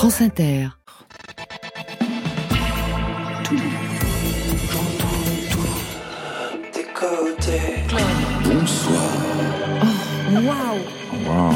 France Inter. Bonsoir. Waouh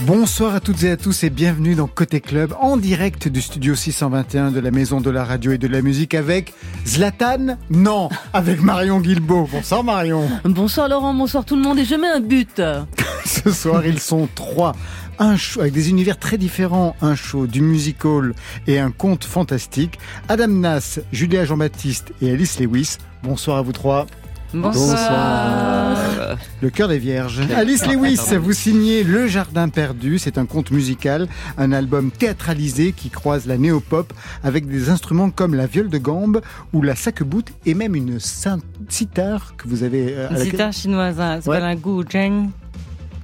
Bonsoir à toutes et à tous et bienvenue dans Côté Club en direct du studio 621 de la Maison de la Radio et de la Musique avec Zlatan Non, avec Marion Guilbeault. Bonsoir Marion. Bonsoir Laurent, bonsoir tout le monde et je mets un but. Ce soir ils sont trois. Un show avec des univers très différents, un show, du musical et un conte fantastique. Adam Nas, Julia Jean-Baptiste et Alice Lewis. Bonsoir à vous trois. Bonsoir. Le cœur des vierges. Alice Lewis, vous signez Le Jardin perdu. C'est un conte musical, un album théâtralisé qui croise la néo-pop avec des instruments comme la viole de gambe ou la sakebout et même une sitar que vous avez. euh, à chinoise, hein, c'est Ouais. pas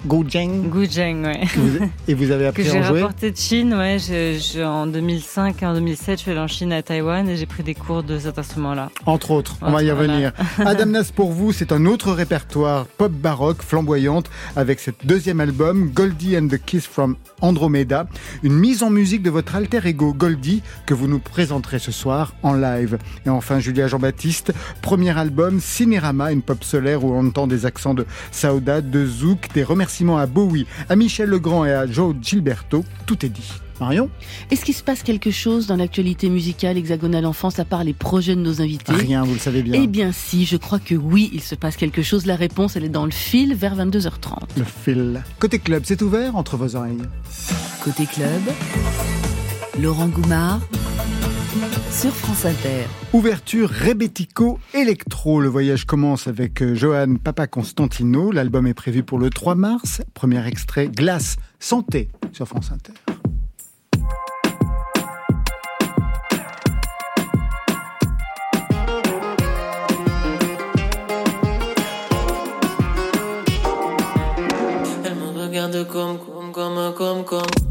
Guzheng, Guzheng, ouais. vous- Et vous avez appris j'ai à en jouer rapporté de Chine, ouais. Je, je- en 2005 et en 2007, je suis allée en Chine à Taïwan et j'ai pris des cours de cet instrument-là. Entre autres, on va y revenir. Adam Nas pour vous, c'est un autre répertoire pop baroque flamboyante avec cet deuxième album Goldie and the Kiss from Andromeda, une mise en musique de votre alter ego Goldie que vous nous présenterez ce soir en live. Et enfin Julia Jean-Baptiste, premier album Cinérama, une pop solaire où on entend des accents de Saudade, de Zouk, des remerciements à Bowie, à Michel Legrand et à Joe Gilberto, tout est dit. Marion Est-ce qu'il se passe quelque chose dans l'actualité musicale hexagonale en France à part les projets de nos invités? Rien, vous le savez bien. Eh bien si, je crois que oui, il se passe quelque chose. La réponse, elle est dans le fil vers 22h30. Le fil. Côté club, c'est ouvert entre vos oreilles. Côté club, Laurent Goumard sur France Inter. Ouverture Rebetico Electro. Le voyage commence avec euh, Johan Papa Constantino. L'album est prévu pour le 3 mars. Premier extrait Glace Santé sur France Inter. Elle me regarde comme, comme, comme, comme, comme, comme, comme,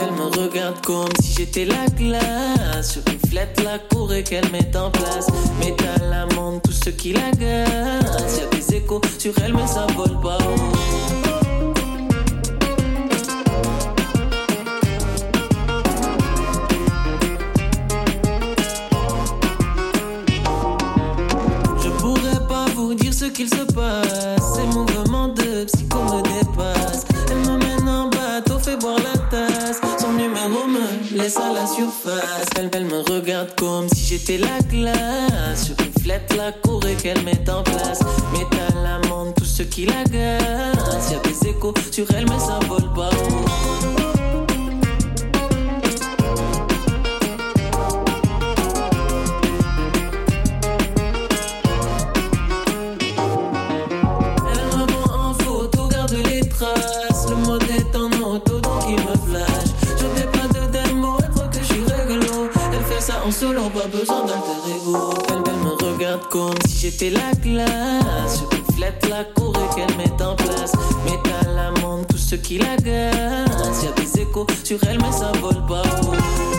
Elle, me regarde comme si j'étais la glace. Je reflète la cour et qu'elle met en place. Métal, amande, tout ce qui l'agace. Y'a des échos sur elle, mais ça vole pas haut. Qu'il se passe. Ces mouvements de laisse à la surface. Elle, me regarde comme si j'étais la glace. Je reflète la cour et qu'elle met en place. Métal, amande, tout ce qui l'agace. Y'a des échos sur elle, mais ça vole pas en solo, pas besoin d'alter ego. Elle, elle me regarde comme si j'étais la classe. Je reflète la cour et qu'elle met en place. Métal, amande, tout ce qui l'agace. Y'a des échos sur elle, mais ça vole pas haut.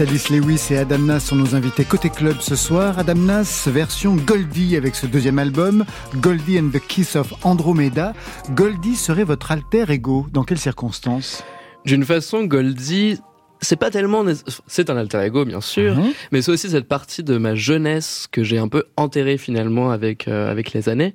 Alice Lewis et Adam Nas sont nos invités côté club ce soir. Adam Nas, version Goldie avec ce deuxième album, Goldie and the Kiss of Andromeda. Goldie serait votre alter ego. Dans quelles circonstances? D'une façon, Goldie c'est pas tellement, c'est un alter ego bien sûr, Mhm. mais c'est aussi cette partie de ma jeunesse que j'ai un peu enterrée finalement avec euh, avec les années.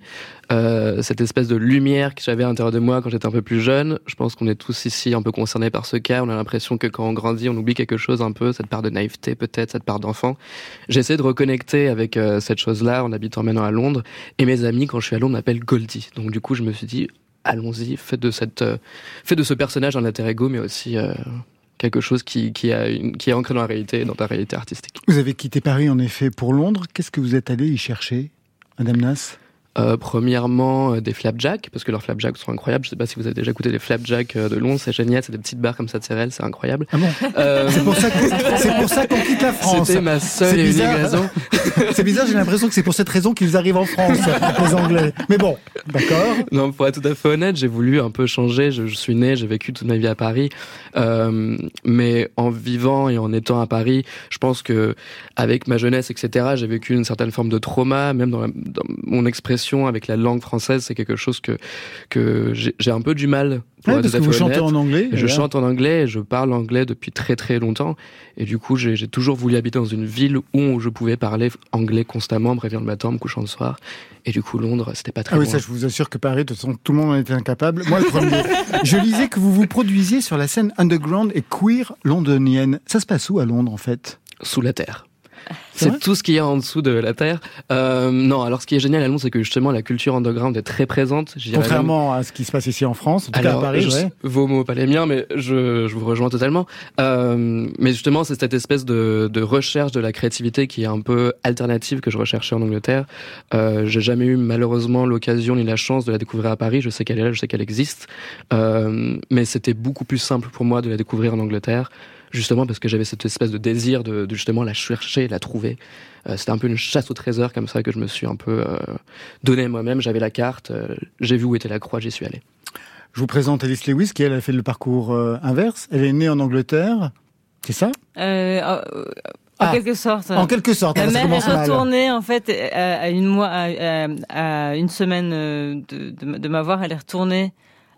Euh, cette espèce de lumière que j'avais à l'intérieur de moi quand j'étais un peu plus jeune. Je pense qu'on est tous ici un peu concernés par ce cas. On a l'impression que quand on grandit, on oublie quelque chose un peu, cette part de naïveté peut-être, cette part d'enfant. J'essaie de reconnecter avec euh, cette chose-là en habitant maintenant à Londres. Et mes amis, quand je suis à Londres, m'appellent Goldie. Donc du coup, je me suis dit, allons-y, faites de cette, euh, faites de ce personnage un alter ego, mais aussi euh, quelque chose qui, qui, a qui est ancré dans la réalité, dans ta réalité artistique. Vous avez quitté Paris en effet pour Londres. Qu'est-ce que vous êtes allé y chercher, Madame Nas? Euh, premièrement, euh, des flapjacks, parce que leurs flapjacks sont incroyables. Je sais pas si vous avez déjà goûté des flapjacks euh, de Londres, c'est génial, c'est des petites barres comme ça de céréales, c'est incroyable. Ah bon Euh, C'est pour ça qu'on quitte la France. C'était ma seule et unique raison. C'est bizarre, j'ai l'impression que c'est pour cette raison qu'ils arrivent en France, les Anglais. Mais bon, d'accord. Non, pour être tout à fait honnête, j'ai voulu un peu changer. Je, je suis né, j'ai vécu toute ma vie à Paris, Euh, mais en vivant et en étant à Paris, je pense que avec ma jeunesse, etc., j'ai vécu une certaine forme de trauma, même dans, la- dans mon expression avec la langue française, c'est quelque chose que que j'ai un peu du mal. Pour Ouais, parce que vous chantez en anglais. Je chante en anglais et je parle anglais depuis très très longtemps. Et du coup, j'ai toujours voulu habiter dans une ville où je pouvais parler anglais constamment, me réveillant le matin, me couchant le soir. Et du coup, Londres, c'était pas très Ah oui, ça, je vous assure que Paris, de toute façon, tout le monde en était incapable. Moi, le premier. je lisais que vous vous produisiez sur la scène underground et queer londonienne. Ça se passe où à Londres, en fait? Sous la terre. C'est tout ce qu'il y a en dessous de la terre. Euh, non, alors ce qui est génial à Londres, c'est que justement la culture underground est très présente. Même- Contrairement à ce qui se passe ici en France, en tout cas à Paris, je- ouais. vos mots, pas les miens, mais je, je vous rejoins totalement. Euh, mais justement, c'est cette espèce de, de recherche de la créativité qui est un peu alternative que je recherchais en Angleterre. Euh, J'ai jamais eu malheureusement l'occasion ni la chance de la découvrir à Paris. Je sais qu'elle est là, je sais qu'elle existe, Euh, mais c'était beaucoup plus simple pour moi de la découvrir en Angleterre. Justement parce que j'avais cette espèce de désir de, de justement la chercher, la trouver. Euh, C'était un peu une chasse au trésor comme ça que je me suis un peu euh, donné moi-même. J'avais la carte, euh, j'ai vu où était la croix, j'y suis allé. Je vous présente Alice Lewis, qui elle a fait le parcours euh, inverse. Elle est née en Angleterre, c'est ça? Euh, euh, Ah. en quelque sorte. En quelque sorte, mère commence est retournée en fait à, une mois, à, à- à une semaine de, de, de m'avoir. Elle est retournée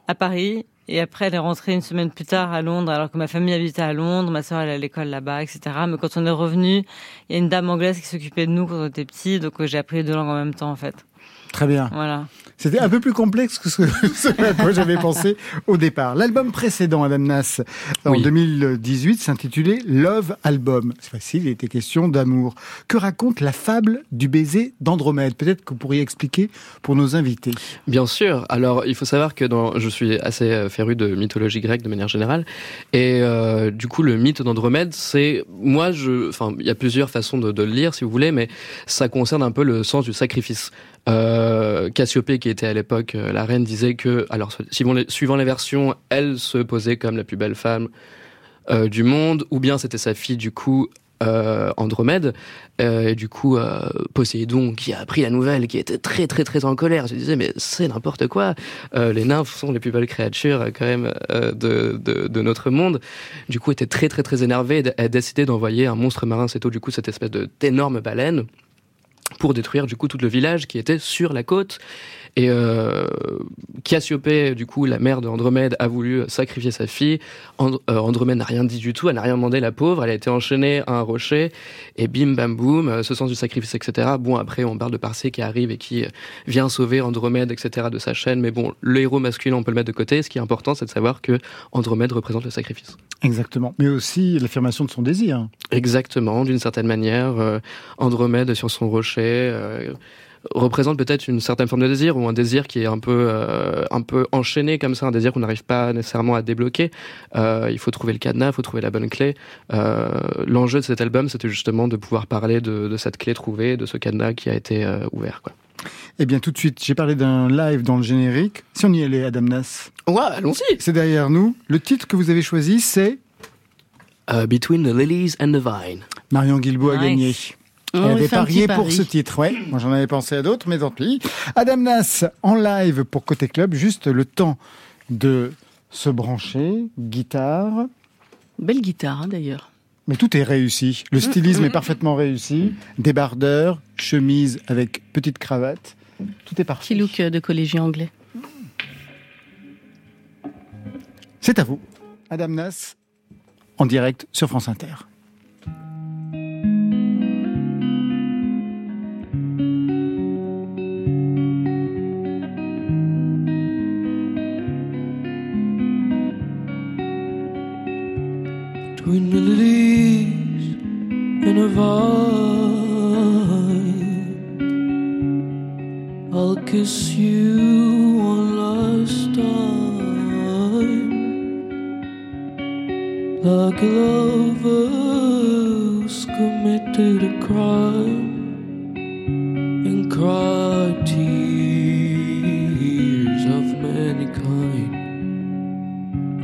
à Paris et après elle est rentrée une semaine plus tard à Londres alors que ma famille habitait à Londres, ma elle est à l'école là-bas, etc. Mais quand on est revenu, il y a une dame anglaise qui s'occupait de nous quand on était petits, donc euh, j'ai appris les deux langues en même temps en fait. Très bien. Voilà. C'était un peu plus complexe que ce, ce à quoi j'avais pensé au départ. L'album précédent, Adam Nas, en Oui. 2018, s'intitulait Love Album. C'est facile, il était question d'amour. Que raconte la fable du baiser d'Andromède? Peut-être que vous pourriez expliquer pour nos invités. Bien sûr. Alors, il faut savoir que dans, je suis assez euh, féru de mythologie grecque de manière générale, et euh, du coup, le mythe d'Andromède, c'est moi, je, enfin, il y a plusieurs façons de, de le lire, si vous voulez, mais ça concerne un peu le sens du sacrifice. Euh, Cassiopée, qui était à l'époque euh, la reine, disait que, alors, suivant les, versions, elle se posait comme la plus belle femme euh, du monde, ou bien c'était sa fille, du coup, euh, Andromède, et du coup Poséidon qui a appris la nouvelle, qui était très très très en colère, se disait mais c'est n'importe quoi, les nymphes sont les plus belles créatures quand même de, de, notre monde. Du coup était très très très énervé et a décidé d'envoyer un monstre marin, c'est tout. Du coup cette espèce d'énorme baleine pour détruire du coup tout le village qui était sur la côte. Et euh, Cassiopée, du coup, la mère d'Andromède, a voulu sacrifier sa fille. And- euh, Andromède n'a rien dit du tout, elle n'a rien demandé, la pauvre. Elle a été enchaînée à un rocher. Et bim, bam, boum, euh, ce sens du sacrifice, etc. Bon, après, on parle de Parcé qui arrive et qui euh, vient sauver Andromède, etc. de sa chaîne. Mais bon, le héros masculin, on peut le mettre de côté. Ce qui est important, c'est de savoir que Andromède représente le sacrifice. Exactement. Mais aussi l'affirmation de son désir. Exactement, d'une certaine manière, Andromède sur son rocher représente peut-être une certaine forme de désir ou un désir qui est un peu euh, un peu enchaîné comme ça, un désir qu'on n'arrive pas nécessairement à débloquer. Euh, il faut trouver le cadenas, il faut trouver la bonne clé. Euh, L'enjeu de cet album, c'était justement de pouvoir parler de, de cette clé trouvée, de ce cadenas qui a été euh, ouvert. Quoi. Eh bien, tout de suite, j'ai parlé d'un live dans le générique. Si on y allait, Adam Nas, Ouais, allons-y. c'est derrière nous. Le titre que vous avez choisi, c'est Between the Lilies and the Vine. Marion Guilbault a gagné. On Elle avait parié pour ce titre, ouais. Moi, j'en avais pensé à d'autres, mais tant pis. Adam Nas, en live pour Côté Club, juste le temps de se brancher, guitare. Belle guitare, hein, d'ailleurs. Mais tout est réussi. Le stylisme est parfaitement réussi. Débardeur, chemise avec petite cravate. Tout est parfait. Petit look euh, de collégien anglais. C'est à vous. Adam Nas, en direct sur France Inter. Kiss you one last time, like lover's committed a crime and cried tears of many kind.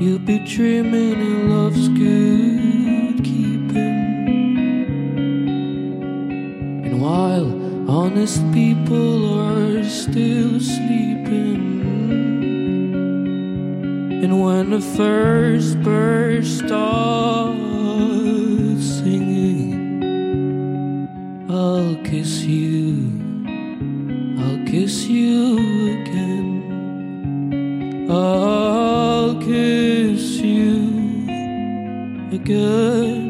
You'll be dreaming in love's good honest people are still sleeping, and when the first bird starts singing, I'll kiss you, I'll kiss you again. I'll kiss you again.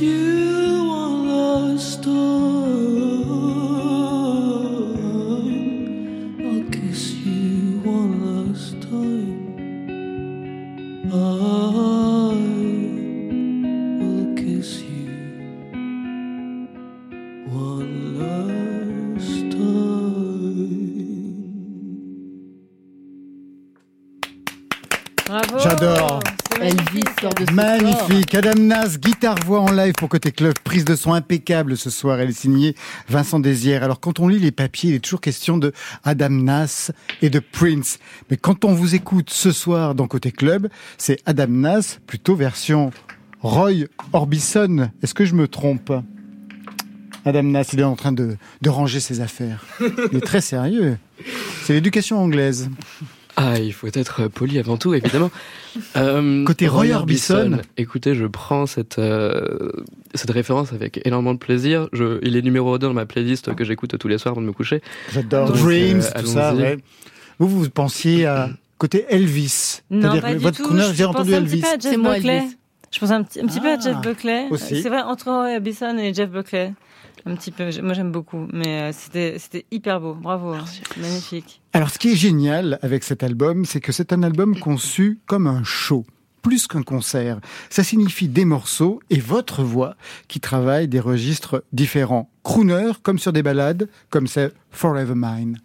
you are lost. Adam Nas, guitare-voix en live pour Côté Club. Prise de son impeccable ce soir. Elle est signée Vincent Désière. Alors, quand on lit les papiers, il est toujours question de Adam Nas et de Prince. Mais quand on vous écoute ce soir dans Côté Club, c'est Adam Nas, plutôt version Roy Orbison. Est-ce que je me trompe? Adam Nas, il est en train de, de ranger ses affaires. Il est très sérieux. C'est l'éducation anglaise. Ah, il faut être poli avant tout, évidemment. Euh, Côté Roy Orbison. Écoutez, je prends cette, euh, cette référence avec énormément de plaisir. Je, il est numéro 2 dans ma playlist que j'écoute tous les soirs avant de me coucher. J'adore Dreams, euh, tout ça. ouais. Vous, vous pensiez à côté Elvis. Non, C'est-à-dire pas que du votre tout. Je j'ai entendu pensais un petit Elvis. peu à Jeff C'est moi, Buckley. Elvis. Je pense un petit, un petit peu à Ah, Jeff Buckley. aussi. C'est vrai, entre Roy Orbison et Jeff Buckley. Un petit peu. Moi, j'aime beaucoup. Mais euh, c'était, c'était hyper beau. Bravo. hein. Magnifique. Alors, ce qui est génial avec cet album, c'est que c'est un album conçu comme un show. Plus qu'un concert. Ça signifie des morceaux et votre voix qui travaille des registres différents. Crooner, comme sur des ballades, comme c'est Forever Mine.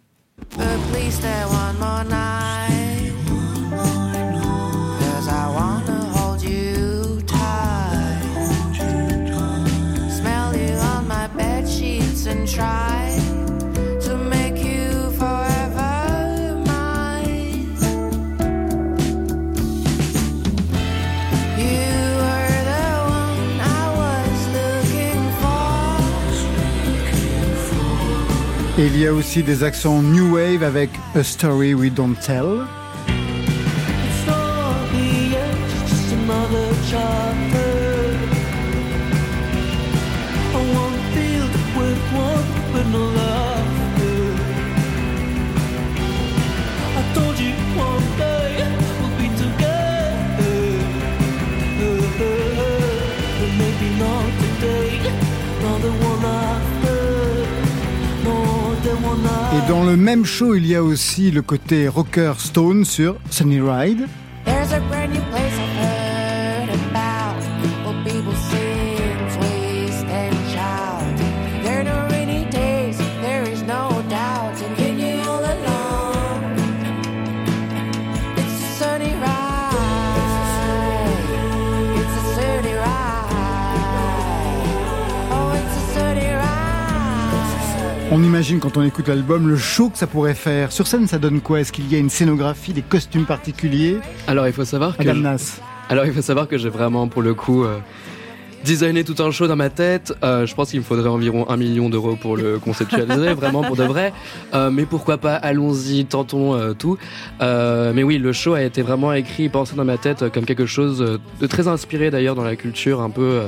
Il y a aussi des accents New Wave avec A Story We Don't Tell. Même show, il y a aussi le côté rocker stone sur Sunny Ride. Imagine quand on écoute l'album le show que ça pourrait faire. Sur scène, ça donne quoi? Est-ce qu'il y a une scénographie, des costumes particuliers? Alors il faut savoir que je- alors il faut savoir que j'ai vraiment pour le coup euh, designé tout un show dans ma tête. Euh, je pense qu'il me faudrait environ un million d'euros pour le conceptualiser, vraiment pour de vrai. Euh, mais pourquoi pas Allons-y, tentons euh, tout. Mais oui, le show a été vraiment écrit, et pensé dans ma tête comme quelque chose de très inspiré d'ailleurs dans la culture un peu.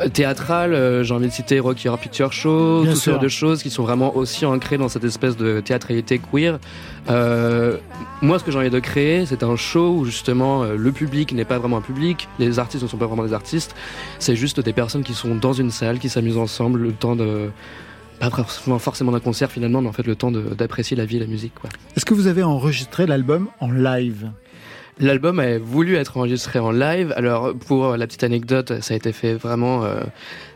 Euh, théâtrale, euh, j'ai envie de citer Rocky Horror Picture Show, Bien tout ce sûr. genre de choses qui sont vraiment aussi ancrées dans cette espèce de théâtralité queer. Euh, moi, ce que j'ai envie de créer, c'est un show où justement euh, le public n'est pas vraiment un public, les artistes ne sont pas vraiment des artistes, c'est juste des personnes qui sont dans une salle, qui s'amusent ensemble, le temps de pas forcément, forcément d'un concert finalement, mais en fait le temps d'apprécier la vie et la musique. Est-ce que vous avez enregistré l'album en live? L'album a voulu être enregistré en live. Alors, pour la petite anecdote, ça a été fait vraiment euh,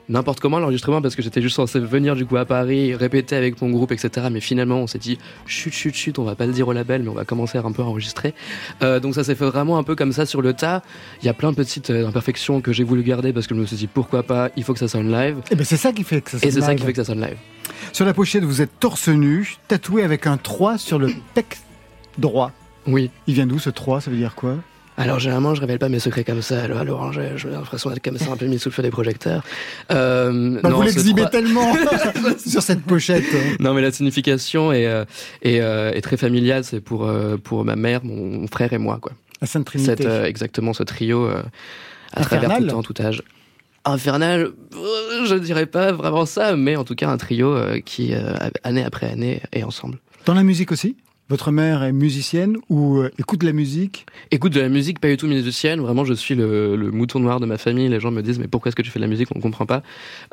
n'importe comment l'enregistrement parce que j'étais juste censé venir du coup à Paris, répéter avec mon groupe, etc. Mais finalement, on s'est dit chut, chut, chut, on va pas le dire au label, mais on va commencer à un peu enregistrer. Euh, donc, ça s'est fait vraiment un peu comme ça sur le tas. Il y a plein de petites euh, imperfections que j'ai voulu garder parce que je me suis dit pourquoi pas, il faut que ça sonne live. Eh ben c'est ça qui fait que ça Et c'est sonne ça qui fait que ça sonne live. Sur la pochette, vous êtes torse nu, tatoué avec un 3 sur le pec droit. Oui. Il vient d'où ce 3 Ça veut dire quoi? Alors généralement, je révèle pas mes secrets comme ça. Alors, Laurent, j'ai j'ai l'impression d'être comme ça un peu mis sous le feu des projecteurs. Euh, Bah, non, Vous l'exhibez trois- tellement sur cette pochette. Non, mais la signification est, euh, est, euh, est très familiale. C'est pour, euh, pour ma mère, mon frère et moi. Quoi. La Sainte Trinité. Cette, euh, exactement ce trio euh, à Infernal travers tout temps, tout âge. Infernal, je dirais pas vraiment ça, mais en tout cas un trio qui, année après année, est ensemble. Dans la musique aussi? Votre mère est musicienne ou euh, écoute de la musique? Écoute, de la musique, pas du tout musicienne. Vraiment, je suis le, le mouton noir de ma famille. Les gens me disent, mais pourquoi est-ce que tu fais de la musique? On ne comprend pas.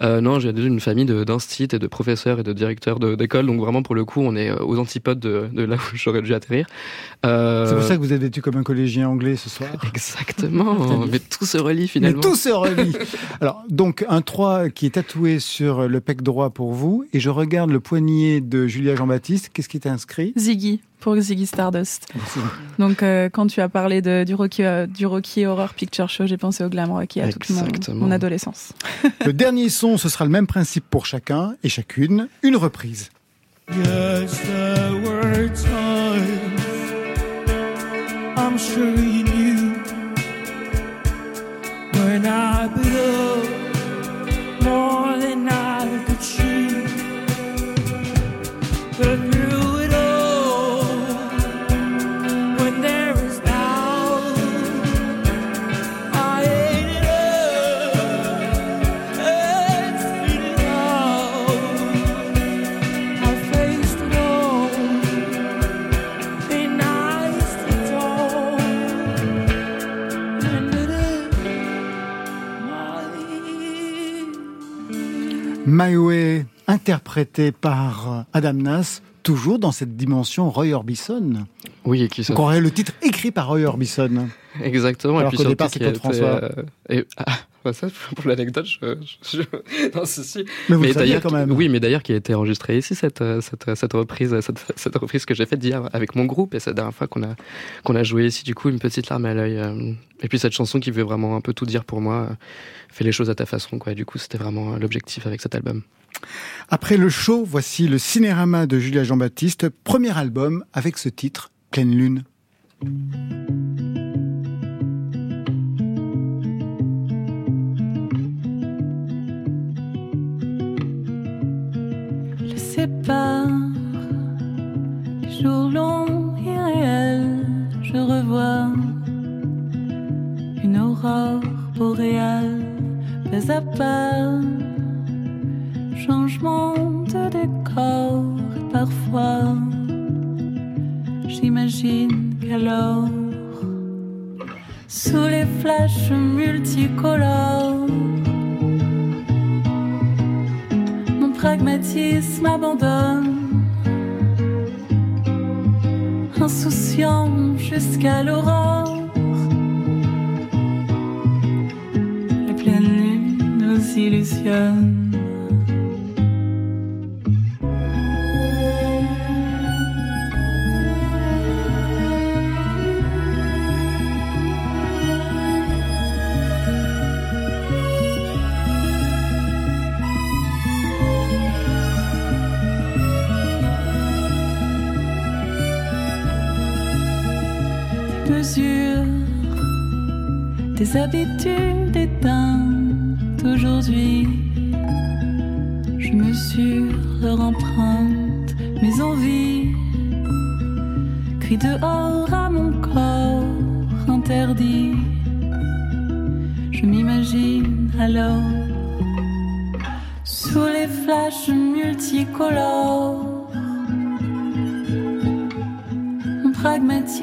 Euh, non, j'ai déjà une famille de- d'instit et de professeurs et de directeurs d'école. Donc vraiment, pour le coup, on est euh, aux antipodes de, de là où j'aurais dû atterrir. Euh, C'est pour ça que vous êtes vêtu comme un collégien anglais ce soir Exactement. mais tout se relie Mais finalement. tout se relie. Alors, donc, un 3 qui est tatoué sur le pec droit pour vous, et je regarde le poignet de Julia Jean-Baptiste. Qu'est-ce qui est inscrit Ziggy, pour Ziggy Stardust. Donc, euh, quand tu as parlé de, du, Rocky, euh, du Rocky Horror Picture Show, j'ai pensé au glam Rocky à toute mon, mon adolescence. Le dernier son, ce sera le même principe pour chacun et chacune, une reprise. Yes, there were times I'm sure you knew when I my Way, interprété par Adam Nas, toujours dans cette dimension Roy Orbison. Oui, et qui on aurait le titre écrit par Roy Orbison. Exactement. Alors et puis qu'au départ, c'est Claude François. euh, et, ah, ça, pour l'anecdote, je, je, je- non, si. Mais vous le mais d'ailleurs, quand même. oui, mais d'ailleurs, qui a été enregistrée ici cette cette, cette reprise, cette, cette reprise que j'ai faite d'hier avec mon groupe et c'est la dernière fois qu'on a qu'on a joué ici. Du coup, une petite larme à l'œil. euh, et puis cette chanson qui veut vraiment un peu tout dire pour moi, euh, fais les choses à ta façon, quoi. Et du coup, c'était vraiment l'objectif avec cet album. Après le show, voici le Cinérama de Julia Jean-Baptiste, premier album avec ce titre, Pleine Lune.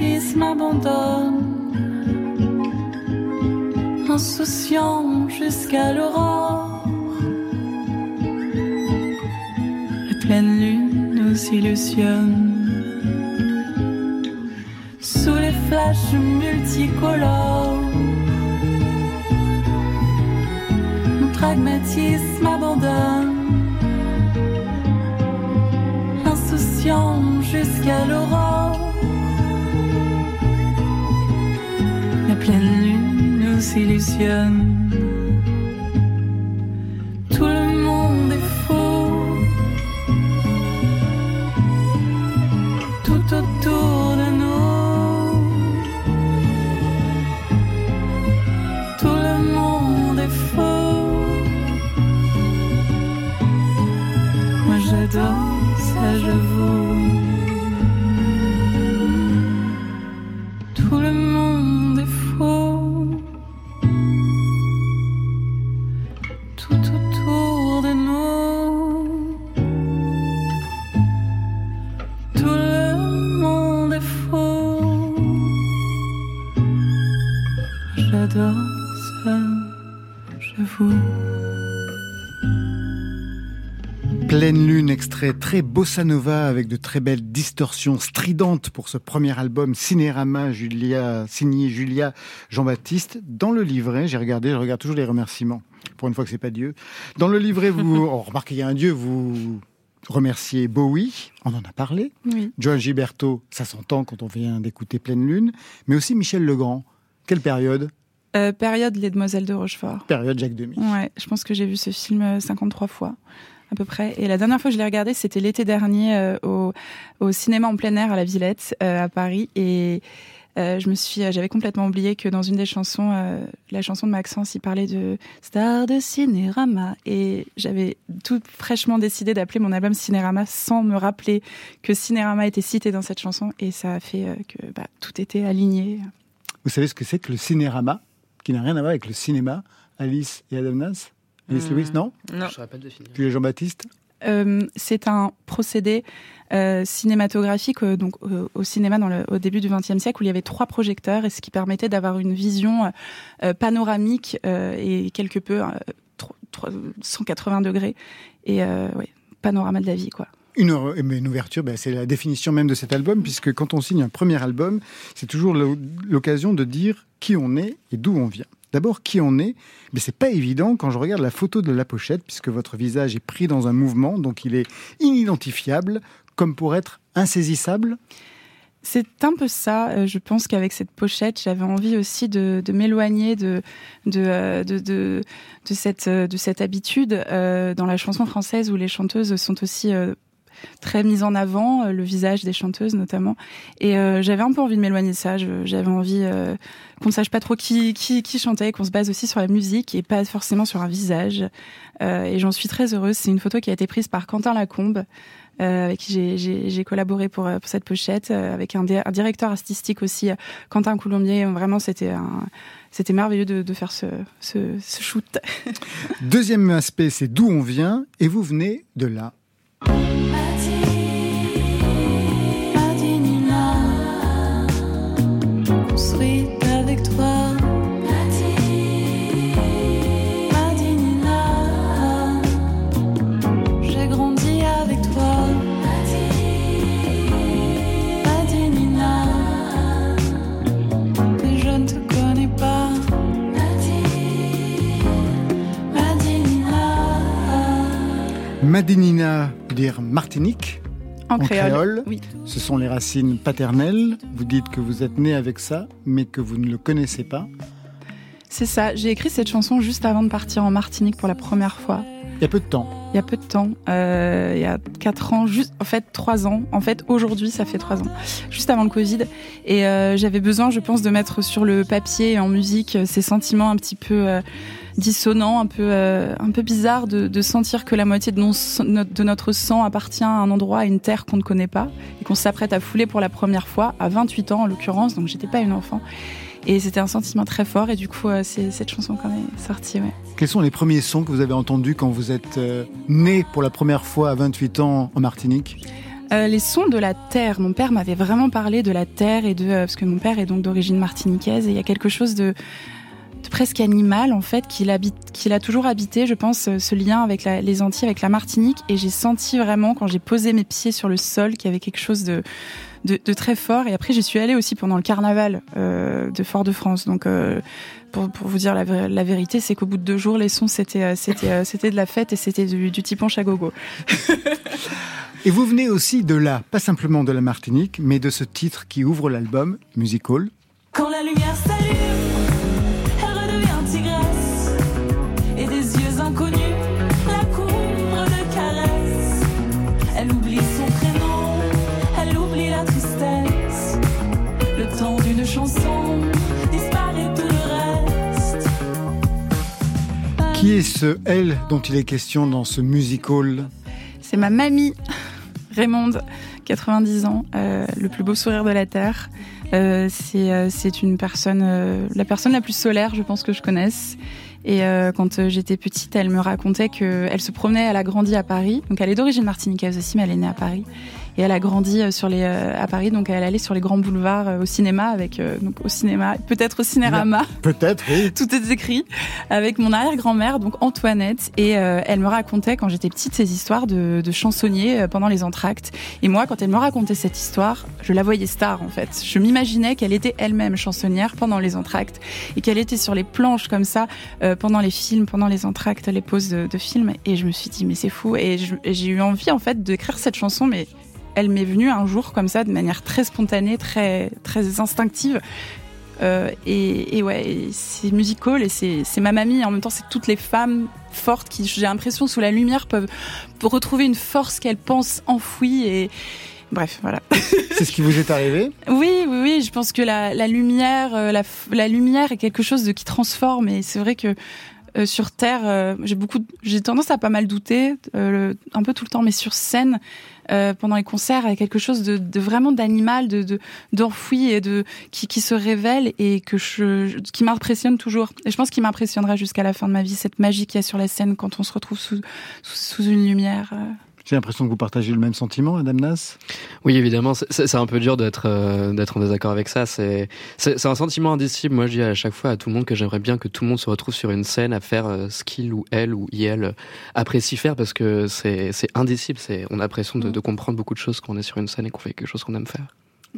Pragmatisme abandonne, insouciant jusqu'à l'aurore. La pleine lune nous illusionne. Sous les flashs multicolores, mon pragmatisme abandonne, insouciant jusqu'à l'aurore. Pleine lune nous illusionne. Très bossa nova avec de très belles distorsions stridentes pour ce premier album Cinérama Julia, signé Julia Jean-Baptiste. Dans le livret, j'ai regardé, je regarde toujours les remerciements. Pour une fois que c'est pas Dieu. Dans le livret, vous, oh, remarquez, il y a un Dieu, vous remerciez Bowie, on en a parlé. Oui. Joan Gilberto, ça s'entend quand on vient d'écouter Pleine lune. Mais aussi Michel Legrand. Quelle période? Euh, période Les Demoiselles de Rochefort. Période Jacques Demy. Ouais, je pense que j'ai vu ce film euh, 53 fois Et la dernière fois que je l'ai regardé, c'était l'été dernier euh, au, cinéma en plein air à la Villette euh, à Paris. Et euh, je me suis, j'avais complètement oublié que dans une des chansons, la chanson de Maxence, il parlait de star de Cinérama. Et j'avais tout fraîchement décidé d'appeler mon album Cinérama sans me rappeler que Cinérama était cité dans cette chanson. Et ça a fait que bah, tout était aligné. Vous savez ce que c'est que le cinérama, qui n'a rien à voir avec le cinéma Alice et Adam Nas Alice Hmm. Lewis, non Non. Je pas définir. Puis Jean-Baptiste Euh, c'est un procédé euh, cinématographique euh, donc euh, au cinéma dans le, au début du XXe siècle où il y avait trois projecteurs et ce qui permettait d'avoir une vision euh, panoramique euh, et quelque peu euh, tro- tro- 180 degrés et euh, ouais, panorama de la vie quoi. Une, heure- mais une ouverture, ben, c'est la définition même de cet album, puisque quand on signe un premier album, c'est toujours l'o- l'occasion de dire qui on est et d'où on vient. D'abord, qui on est, mais c'est pas évident quand je regarde la photo de la pochette, puisque votre visage est pris dans un mouvement, donc il est inidentifiable, comme pour être insaisissable. C'est un peu ça. Euh, Je pense qu'avec cette pochette, j'avais envie aussi de, m'éloigner euh, de, de, de cette, euh, de cette habitude dans la chanson française où les chanteuses sont aussi très mises en avant, euh, le visage des chanteuses notamment. Et euh, j'avais un peu envie de m'éloigner de ça. J'avais envie euh, qu'on ne sache pas trop qui, qui, chantait, qu'on se base aussi sur la musique et pas forcément sur un visage. Et j'en suis très heureuse. C'est une photo qui a été prise par Quentin Lacombe avec qui j'ai- collaboré pour, cette pochette, avec un, di- un directeur artistique aussi, Quentin Coulombier. Vraiment, c'était c'était merveilleux de, faire ce shoot. Deuxième aspect, c'est d'où on vient, et vous venez de là. Madinina veut dire Martinique. En, créole, oui. Ce sont les racines paternelles. Vous dites que vous êtes né avec ça, mais que vous ne le connaissez pas. C'est ça. J'ai écrit cette chanson juste avant de partir en Martinique pour la première fois. Il y a peu de temps. Il y a peu de temps. Euh, il y a quatre ans, juste, en fait, trois ans. En fait, aujourd'hui, ça fait trois ans. Juste avant le Covid. Et euh, j'avais besoin, je pense, de mettre sur le papier et en musique euh, ces sentiments un petit peu euh, dissonants, un peu, euh, un peu bizarres de, de, sentir que la moitié de, non, de notre sang appartient à un endroit, à une terre qu'on ne connaît pas et qu'on s'apprête à fouler pour la première fois, à 28 ans en l'occurrence. Donc, j'étais pas une enfant. Et c'était un sentiment très fort. Et du coup, euh, c'est cette chanson quand même sortie. Ouais. Quels sont les premiers sons que vous avez entendus quand vous êtes euh, né pour la première fois à 28 ans en Martinique? Euh, les sons de la terre. Mon père m'avait vraiment parlé de la terre et de euh, parce que mon père est donc d'origine martiniquaise et il y a quelque chose de presque animal en fait qu'il habite, qu'il a toujours habité. Je pense euh, ce lien avec la, les Antilles, avec la Martinique et j'ai senti vraiment quand j'ai posé mes pieds sur le sol qu'il y avait quelque chose de de, de, très fort. Et après, j'y suis allée aussi pendant le carnaval euh, de Fort-de-France. Donc, euh, pour, pour, vous dire la, la vérité, c'est qu'au bout de deux jours, les sons, c'était c'était c'était de la fête et c'était du, du typon chagogo. et vous venez aussi de là, pas simplement de la Martinique, mais de ce titre qui ouvre l'album, Musical. Quand la lumière Qui est ce elle dont il est question dans ce musical C'est ma mamie, Raymonde, 90 ans, euh, le plus beau sourire de la terre. Euh, c'est euh, une personne, la personne la plus solaire, je pense que je connaisse. Et quand j'étais petite, elle me racontait qu'elle se promenait, elle a grandi à Paris. Donc elle est d'origine martiniquaise aussi, mais elle est née à Paris. Et elle a grandi euh, sur les, euh, à Paris, donc elle allait sur les grands boulevards euh, au cinéma, avec donc au cinéma, peut-être au cinérama. Peut-être, oui. Tout est écrit avec mon arrière-grand-mère, donc Antoinette, et elle me racontait quand j'étais petite ces histoires de, de chansonniers pendant les entractes. Et moi, quand elle me racontait cette histoire, je la voyais star en fait. Je m'imaginais qu'elle était elle-même chansonnière pendant les entractes et qu'elle était sur les planches comme ça euh, pendant les films, pendant les entractes, les pauses de, de films. Et je me suis dit mais c'est fou. Et j'ai eu envie en fait d'écrire cette chanson, mais elle m'est venue un jour comme ça, de manière très spontanée, très très instinctive. Euh, et, et, ouais, c'est musical et c'est ma mamie. En même temps, c'est toutes les femmes fortes qui, j'ai l'impression, sous la lumière, peuvent, retrouver une force qu'elles pensent enfouie. Et bref, voilà. c'est ce qui vous est arrivé? Oui, oui, oui. Je pense que la, la lumière, euh, la, la, lumière est quelque chose de qui transforme. Et c'est vrai que euh, sur Terre, euh, j'ai beaucoup, j'ai tendance à pas mal douter, euh, un peu tout le temps, mais sur scène, euh, pendant les concerts, a quelque chose de, de vraiment d'animal, de d'enfoui et de qui, qui se révèle et que je, qui m'impressionne toujours. Et je pense qu'il m'impressionnera jusqu'à la fin de ma vie cette magie qu'il y a sur la scène quand on se retrouve sous sous, sous une lumière. J'ai l'impression que vous partagez le même sentiment, Adam Nas? Oui, évidemment. C'est un peu dur d'être euh, d'être en désaccord avec ça. C'est c'est un sentiment indicible. Moi, je dis à chaque fois à tout le monde que j'aimerais bien que tout le monde se retrouve sur une scène à faire euh, ce qu'il ou elle ou il apprécie faire parce que c'est indicible. C'est on a l'impression de, de comprendre beaucoup de choses quand on est sur une scène et qu'on fait quelque chose qu'on aime faire.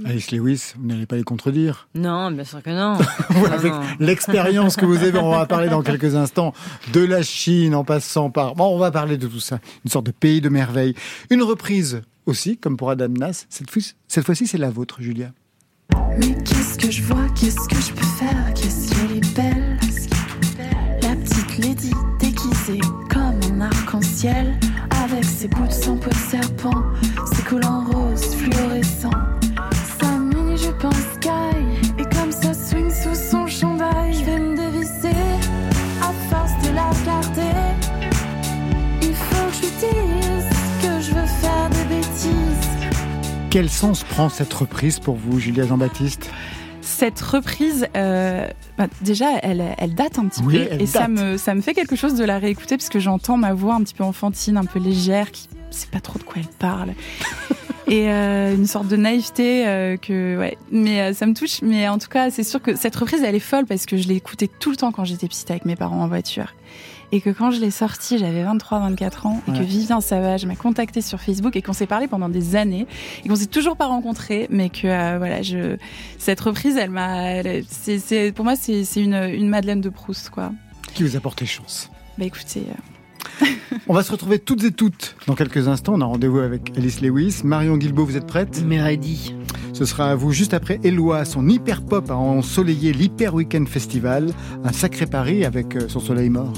Alice Lewis, vous n'allez pas les contredire Non, bien sûr que non. Avec l'expérience que vous avez, on va parler dans quelques instants de la Chine en passant par... Bon, on va parler de tout ça. Une sorte de pays de merveille. Une reprise aussi, comme pour Adam Nas. Cette fois-ci, cette fois c'est la vôtre, Julia. Mais qu'est-ce que je vois Qu'est-ce que je peux faire Qu'est-ce qu'elle est belle La petite Lady déguisée comme un arc-en-ciel avec ses bouts de sang de serpent, ses collants Quel sens prend cette reprise pour vous, Julia Jean-Baptiste? Cette reprise, euh, bah déjà, elle, elle, date un petit oui, peu, et date. ça me, ça me fait quelque chose de la réécouter parce que j'entends ma voix un petit peu enfantine, un peu légère, qui sait pas trop de quoi elle parle. et euh, une sorte de naïveté euh, que ouais mais euh, ça me touche mais en tout cas c'est sûr que cette reprise elle est folle parce que je l'ai écoutée tout le temps quand j'étais petite avec mes parents en voiture et que quand je l'ai sortie j'avais 23 24 ans et Ouais. que Vivien Savage m'a contacté sur Facebook et qu'on s'est parlé pendant des années et qu'on s'est toujours pas rencontrés mais que euh, voilà je cette reprise elle m'a c'est pour moi c'est c'est une une Madeleine de Proust quoi Qui vous a porté chance? Bah écoutez euh, On va se retrouver toutes et toutes dans quelques instants. On a rendez-vous avec Alice Lewis. Marion Guilbeault, vous êtes prête? Ready. Ce sera à vous juste après Eloi. Son hyper pop a ensoleillé l'Hyper Weekend Festival. Un sacré pari avec euh, son soleil mort.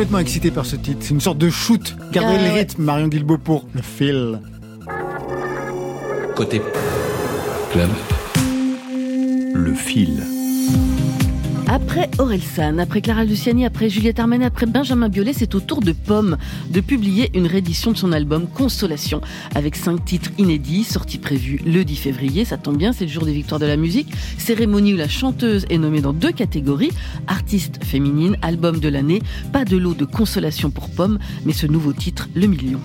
Complètement excité par ce titre. C'est une sorte de shoot. Gardez Ah, le ouais. rythme, Marion Guilbeault pour le fil. Côté club, le fil. Après Orelsan, après Clara Luciani, après Juliette Armanet, après Benjamin Biolay, c'est au tour de Pomme de publier une réédition de son album Consolation, avec cinq titres inédits, sortis prévus le 10 février. Ça tombe bien, c'est le jour des victoires de la musique. Cérémonie où la chanteuse est nommée dans deux catégories, artiste féminine, album de l'année. Pas de lot de consolation pour Pomme, mais ce nouveau titre, Le Million.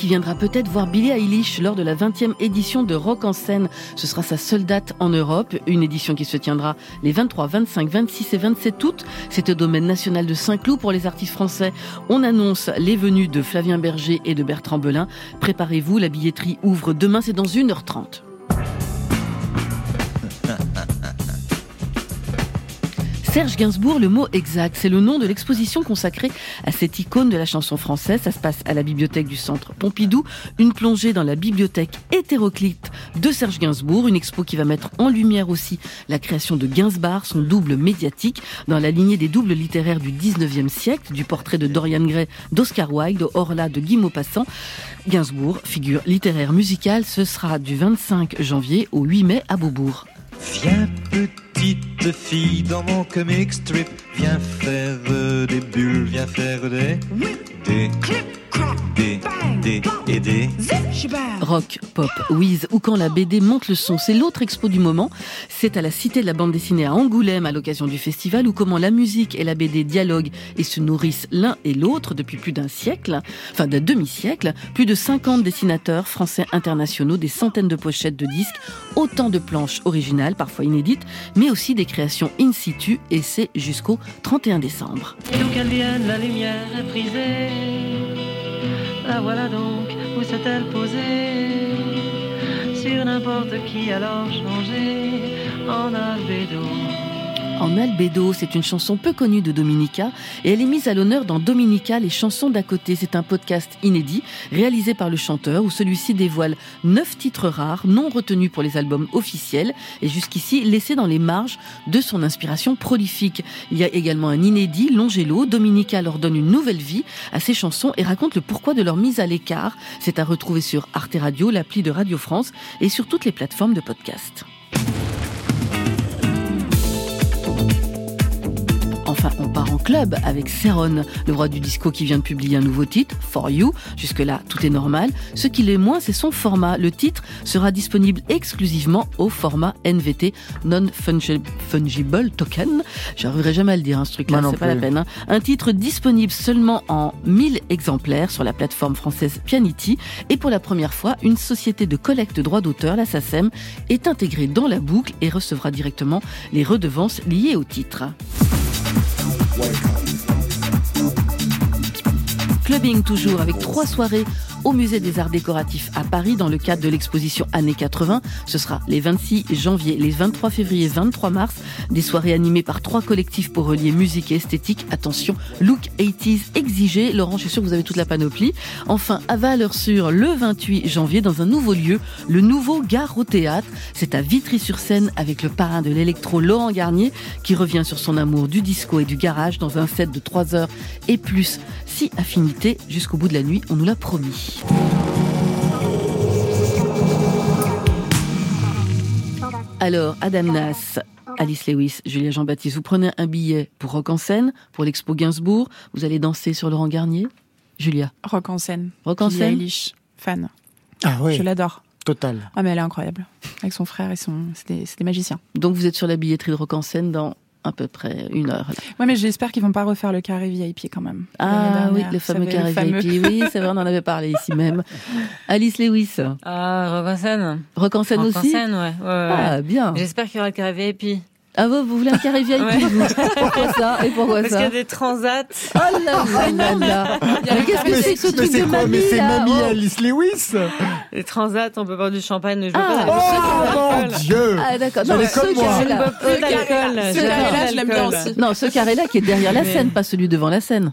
Qui viendra peut-être voir Billie Eilish lors de la 20e édition de Rock en scène. Ce sera sa seule date en Europe, une édition qui se tiendra les 23, 25, 26 et 27 août. C'est au domaine national de Saint-Cloud pour les artistes français. On annonce les venues de Flavien Berger et de Bertrand Belin. Préparez-vous, la billetterie ouvre demain, c'est dans 1h30. Serge Gainsbourg, le mot exact, c'est le nom de l'exposition consacrée à cette icône de la chanson française. Ça se passe à la bibliothèque du Centre Pompidou. Une plongée dans la bibliothèque hétéroclite de Serge Gainsbourg. Une expo qui va mettre en lumière aussi la création de Gainsbar, son double médiatique, dans la lignée des doubles littéraires du 19e siècle, du portrait de Dorian Gray, d'Oscar Wilde, de Orla, de Guy Maupassant. Gainsbourg, figure littéraire musicale, ce sera du 25 janvier au 8 mai à Beaubourg. Viens petite fille dans mon comic strip, viens faire des bulles, viens faire des des D, D et D. Rock, pop, whiz ou quand la BD monte le son, c'est l'autre expo du moment. C'est à la Cité de la bande dessinée à Angoulême à l'occasion du festival où comment la musique et la BD dialoguent et se nourrissent l'un et l'autre depuis plus d'un siècle, enfin d'un demi-siècle. Plus de 50 dessinateurs français internationaux, des centaines de pochettes de disques, autant de planches originales, parfois inédites, mais aussi des créations in situ et c'est jusqu'au 31 décembre. Et d'où qu'elle vienne, la lumière est brisée. Voilà donc, où s'est-elle posée Sur n'importe qui, alors changée en albédo. En albédo, c'est une chanson peu connue de Dominica et elle est mise à l'honneur dans Dominica, les chansons d'à côté. C'est un podcast inédit réalisé par le chanteur où celui-ci dévoile neuf titres rares non retenus pour les albums officiels et jusqu'ici laissés dans les marges de son inspiration prolifique. Il y a également un inédit, Longelo. Dominica leur donne une nouvelle vie à ces chansons et raconte le pourquoi de leur mise à l'écart. C'est à retrouver sur Arte Radio, l'appli de Radio France et sur toutes les plateformes de podcast. Club avec Céron, le roi du disco qui vient de publier un nouveau titre, For You. Jusque-là, tout est normal. Ce qui l'est moins, c'est son format. Le titre sera disponible exclusivement au format NVT, Non-Fungible Token. J'arriverai jamais à le dire, hein, ce truc-là, c'est pas la peine. hein. Un titre disponible seulement en 1000 exemplaires sur la plateforme française Pianity. Et pour la première fois, une société de collecte de droits d'auteur, la SACEM, est intégrée dans la boucle et recevra directement les redevances liées au titre. Clubbing toujours avec trois soirées au musée des arts décoratifs à Paris dans le cadre de l'exposition années 80. Ce sera les 26 janvier, les 23 février et 23 mars. Des soirées animées par trois collectifs pour relier musique et esthétique. Attention, look 80s exigé. Laurent, je suis sûr que vous avez toute la panoplie. Enfin, à Valeur-sur le 28 janvier dans un nouveau lieu, le nouveau Gare au Théâtre. C'est à Vitry-sur-Seine avec le parrain de l'électro Laurent Garnier qui revient sur son amour du disco et du garage dans un set de 3 heures et plus. Si affinité jusqu'au bout de la nuit, on nous l'a promis. Alors, Adam Nas, Alice Lewis, Julia Jean-Baptiste, vous prenez un billet pour Rock en scène, pour l'expo Gainsbourg, vous allez danser sur Laurent Garnier Julia Rock en scène. Rock en scène Eilish, fan. Ah oui. Je l'adore. Total. Ah mais elle est incroyable. Avec son frère et son, c'est des, c'est des magiciens. Donc vous êtes sur la billetterie de Rock en scène dans à peu près une heure. là. Ouais mais j'espère qu'ils vont pas refaire le carré VIP quand même. Ah oui, le fameux carré fameux. VIP. Oui, c'est vrai, on en avait parlé ici même. Alice Lewis, Ah, Rock en scène. Rock en scène Rock en aussi scène, ouais. ouais, ouais. Ah, bien. J'espère qu'il y aura le carré VIP. Ah vous, vous voulez un carré VIP Ouais. vous Pourquoi ça Et pourquoi Parce qu'il y ça a des transats. Oh là là là là Mais qu'est-ce que Mais c'est que ce mais truc c'est de quoi Mais mamie c'est là mamie Oh. Alice Lewis Les transats, on peut boire du champagne, mais je veux Ah, pas Oh mon Dieu Ah d'accord, non, comme ce moi. Je ne carré-là. bois plus d'alcool. Ce J'adore carré-là, je l'aime bien aussi. Non, ce carré-là qui est derrière la Mais- scène, pas celui devant la scène.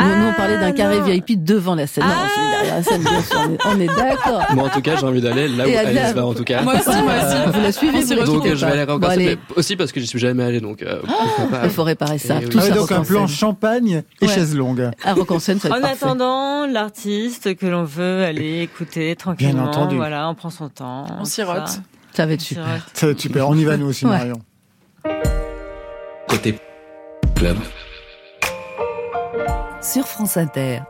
Nous, nous, on parlait d'un Ah, carré. VIP devant la scène. Non, Ah. celui derrière la scène, bien sûr, on est, d'accord. Moi, en tout cas, j'ai envie d'aller là où Alice Adam- va, en tout cas. Moi aussi, moi aussi. Vous la suivez, vous la. Donc, je vais aller à Rock Bon, mais aussi parce que j'y suis jamais allé, donc euh, pas. il faut réparer ça. Eh. Tout Ah oui, ça, donc un plan champagne et Ouais. chaise longue. À Rock en scène, ça va En parfait. attendant, l'artiste que l'on veut aller écouter tranquillement, entendu. voilà, on prend son temps. On sirote. ça. Ça va être On super. Ça va être super. On y va nous aussi. Marion. Côté club, Sur France Inter.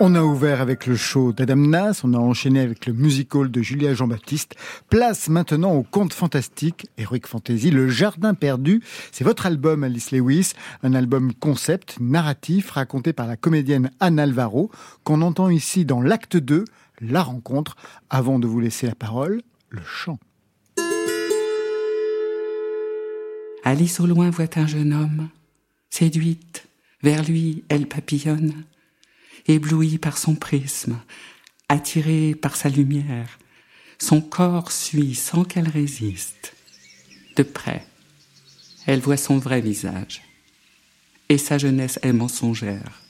On a ouvert avec le show d'Adam Nas, on a enchaîné avec le musical de Julia Jean-Baptiste. Place maintenant au conte fantastique, Heroic Fantasy, Le Jardin perdu. C'est votre album, Alice Lewis, un album concept, narratif, raconté par la comédienne Anne Alvaro, qu'on entend ici dans l'acte 2, La rencontre. Avant de vous laisser la parole, le chant. Alice au loin voit un jeune homme. Séduite, vers lui, elle papillonne. Éblouie par son prisme, attirée par sa lumière, son corps suit sans qu'elle résiste. De près, elle voit son vrai visage. Et sa jeunesse est mensongère.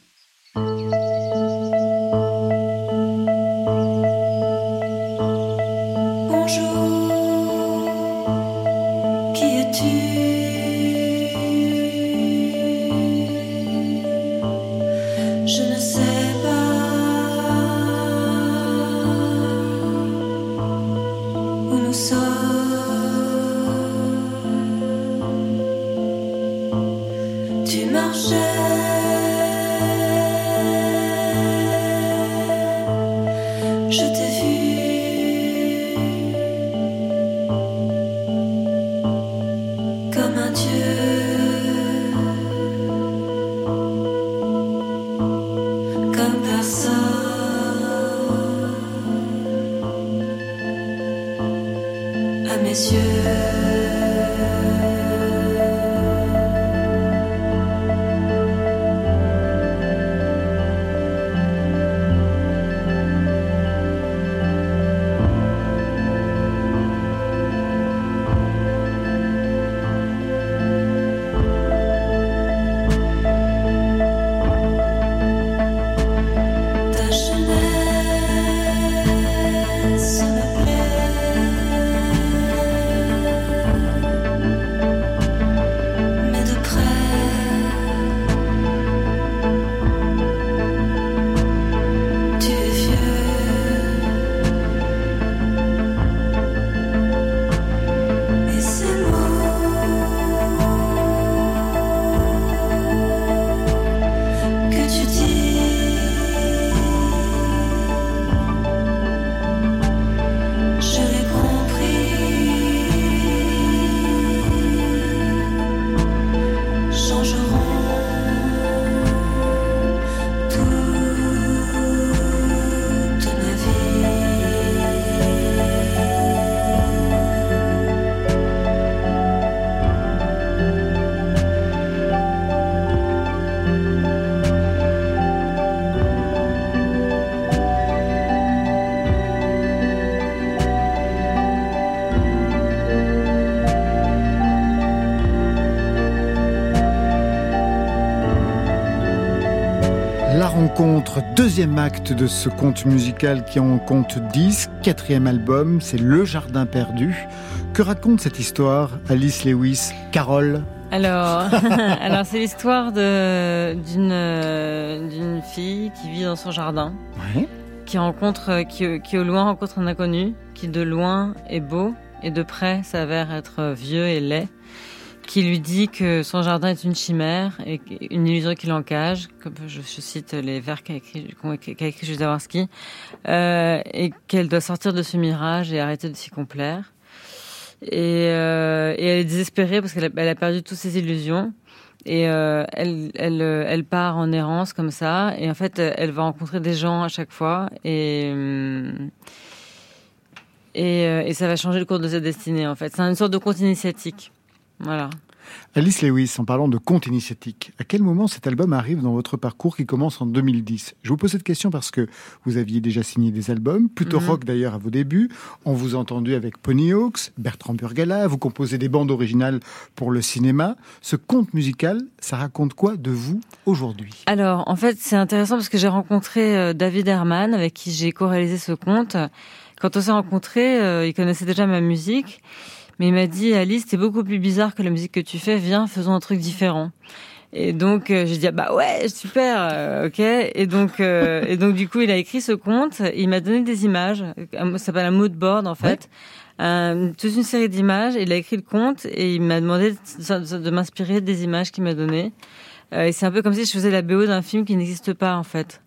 Rencontre, deuxième acte de ce conte musical qui en compte 10, quatrième album, c'est Le Jardin perdu. Que raconte cette histoire, Alice Lewis, Carole? Alors, alors c'est l'histoire d'une d'une fille qui vit dans son jardin, Ouais. qui rencontre, qui, qui au loin rencontre un inconnu, qui de loin est beau et de près s'avère être vieux et laid, qui lui dit que son jardin est une chimère et une illusion qui l'encage, comme je, cite les vers qu'a écrit, Zawarski, euh, et qu'elle doit sortir de ce mirage et arrêter de s'y complaire. Et, euh, elle est désespérée parce qu'elle a, perdu toutes ses illusions. Et euh, elle, part en errance comme ça. Et en fait, elle va rencontrer des gens à chaque fois. Et, et ça va changer le cours de sa destinée, en fait. C'est une sorte de conte initiatique. Voilà. Alice Lewis, en parlant de conte initiatique, à quel moment cet album arrive dans votre parcours qui commence en 2010 Je vous pose cette question parce que vous aviez déjà signé des albums, plutôt Mhm. rock d'ailleurs à vos débuts. On vous a entendu avec Pony Hawks, Bertrand Burgala, vous composez des bandes originales pour le cinéma. Ce conte musical, ça raconte quoi de vous aujourd'hui? Alors, en fait, c'est intéressant parce que j'ai rencontré euh, David Herman, avec qui j'ai co-réalisé ce conte. Quand on s'est rencontrés, euh, il connaissait déjà ma musique, mais il m'a dit Alice, c'est beaucoup plus bizarre que la musique que tu fais. Viens, faisons un truc différent. Et donc euh, j'ai dit ah bah ouais super euh, ok. Et donc euh, et donc du coup il a écrit ce conte. Il m'a donné des images. Ça s'appelle un mood board en fait. Euh, toute une série d'images. Il a écrit le conte et il m'a demandé de, de- m'inspirer des images qu'il m'a données. Et c'est un peu comme si je faisais la BO d'un film qui n'existe pas en fait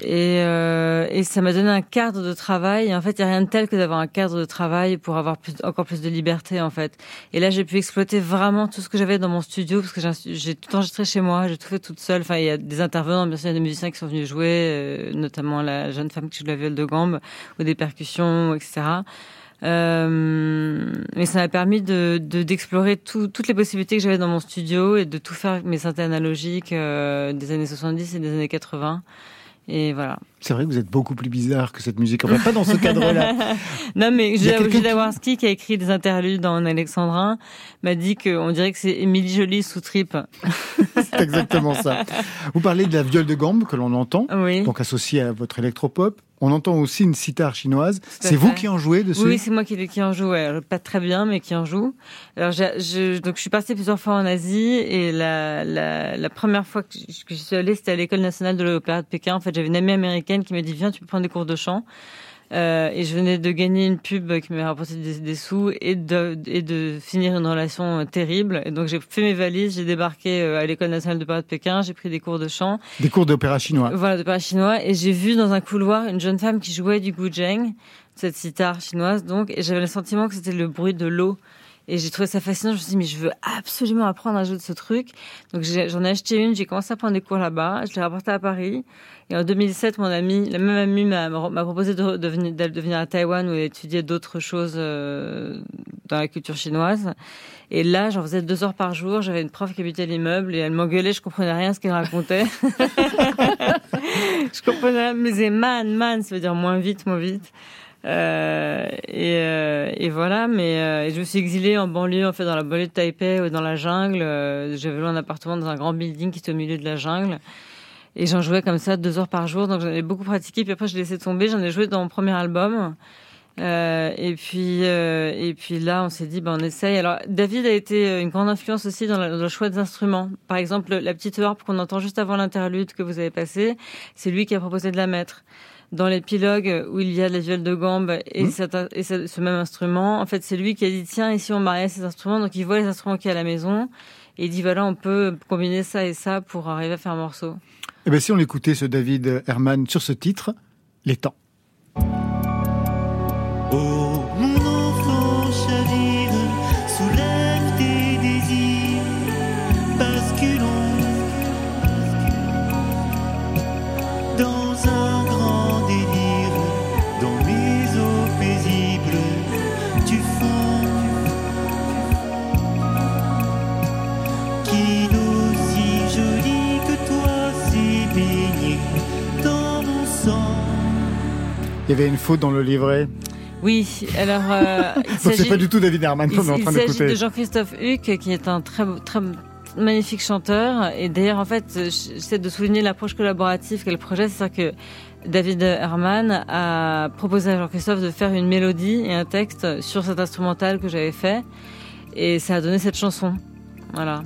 et, euh, et ça m'a donné un cadre de travail. Et en fait, il n'y a rien de tel que d'avoir un cadre de travail pour avoir plus, encore plus de liberté, en fait. Et là, j'ai pu exploiter vraiment tout ce que j'avais dans mon studio, parce que j'ai- tout enregistré chez moi, j'ai tout fait toute seule. Enfin, il y a des intervenants, bien sûr, il y a des musiciens qui sont venus jouer, euh, notamment la jeune femme qui joue la viole de gambe, ou des percussions, etc. Euh, mais ça m'a permis de de- d'explorer tout- toutes les possibilités que j'avais dans mon studio et de tout faire avec mes synthés analogiques euh, des années 70 et des années 80. Et voilà. C'est vrai que vous êtes beaucoup plus bizarre que cette musique. On va pas dans ce cadre-là. non, mais Gilles qui- qui a écrit des interludes en alexandrin, m'a dit qu'on dirait que c'est Émilie Jolie sous tripe. C'est exactement ça. Vous parlez de la viole de gambe que l'on entend, Oui. donc associée à votre électropop. On entend aussi une sitar chinoise. C'est vous qui en jouez dessus? Oui, c'est moi qui, qui en joue. ouais. Pas très bien, mais qui en joue. Alors, je, donc, je suis partie plusieurs fois en Asie et la, la, la première fois que je, que je suis allée, c'était à l'école nationale de l'opéra de Pékin. En fait, j'avais une amie américaine qui m'a dit viens, tu peux prendre des cours de chant. Euh, et je venais de gagner une pub qui m'avait rapporté des, des sous et de, et de finir une relation euh, terrible. Et donc j'ai fait mes valises, j'ai débarqué euh, à l'école nationale de de Pékin, j'ai pris des cours de chant. Des cours d'opéra chinois. Voilà, paris chinois. Et j'ai vu dans un couloir une jeune femme qui jouait du guzheng, cette sitar chinoise, donc. Et j'avais le sentiment que c'était le bruit de l'eau. Et j'ai trouvé ça fascinant. Je me suis dit, mais je veux absolument apprendre à jouer de ce truc. Donc j'en ai acheté une, j'ai commencé à prendre des cours là-bas. Je l'ai rapporté à Paris. Et en 2007, mon ami, la même amie m'a proposé de, de venir, d'aller- de venir à Taïwan où elle étudiait d'autres choses, euh, dans la culture chinoise. Et là, j'en faisais deux heures par jour. J'avais une prof qui habitait l'immeuble et elle m'engueulait. Je comprenais rien à ce qu'elle racontait. je comprenais. Mais c'est man, man, ça veut dire moins vite, moins vite. Euh, et, euh, et voilà, mais euh, je me suis exilée en banlieue, en fait, dans la banlieue de Taipei, ou dans la jungle. Euh, J'avais loué un appartement dans un grand building qui était au milieu de la jungle. Et j'en jouais comme ça deux heures par jour, donc j'en ai beaucoup pratiqué. Puis après, j'ai laissé tomber. J'en ai joué dans mon premier album. Euh, et puis, euh, et puis là, on s'est dit, ben, on essaye. Alors, David a été une grande influence aussi dans, dans le choix des instruments. Par exemple, la petite harpe qu'on entend juste avant l'interlude que vous avez passé, c'est lui qui a proposé de la mettre. Dans l'épilogue où il y a la viole de gambe et, cet- et ce, ce même instrument, en fait, c'est lui qui a dit, tiens, ici on mariait ces instruments, donc il voit les instruments qu'il y a à la maison. Et il dit, voilà, on peut combiner ça et ça pour arriver à faire un morceau. Eh bien, si on écoutait ce David Herman sur ce titre, Les temps. Il y avait une faute dans le livret. Oui, alors euh, il c'est s'agit- pas du tout David Herman qu'on Il, est en il train s'agit d'écouter. de Jean-Christophe Huck, qui est un très, très magnifique chanteur. Et d'ailleurs, en fait, j'essaie de souligner l'approche collaborative qu'est le projet. C'est-à-dire que David Herman a proposé à Jean-Christophe de faire une mélodie et un texte sur cet instrumental que j'avais fait. Et ça a donné cette chanson. Voilà.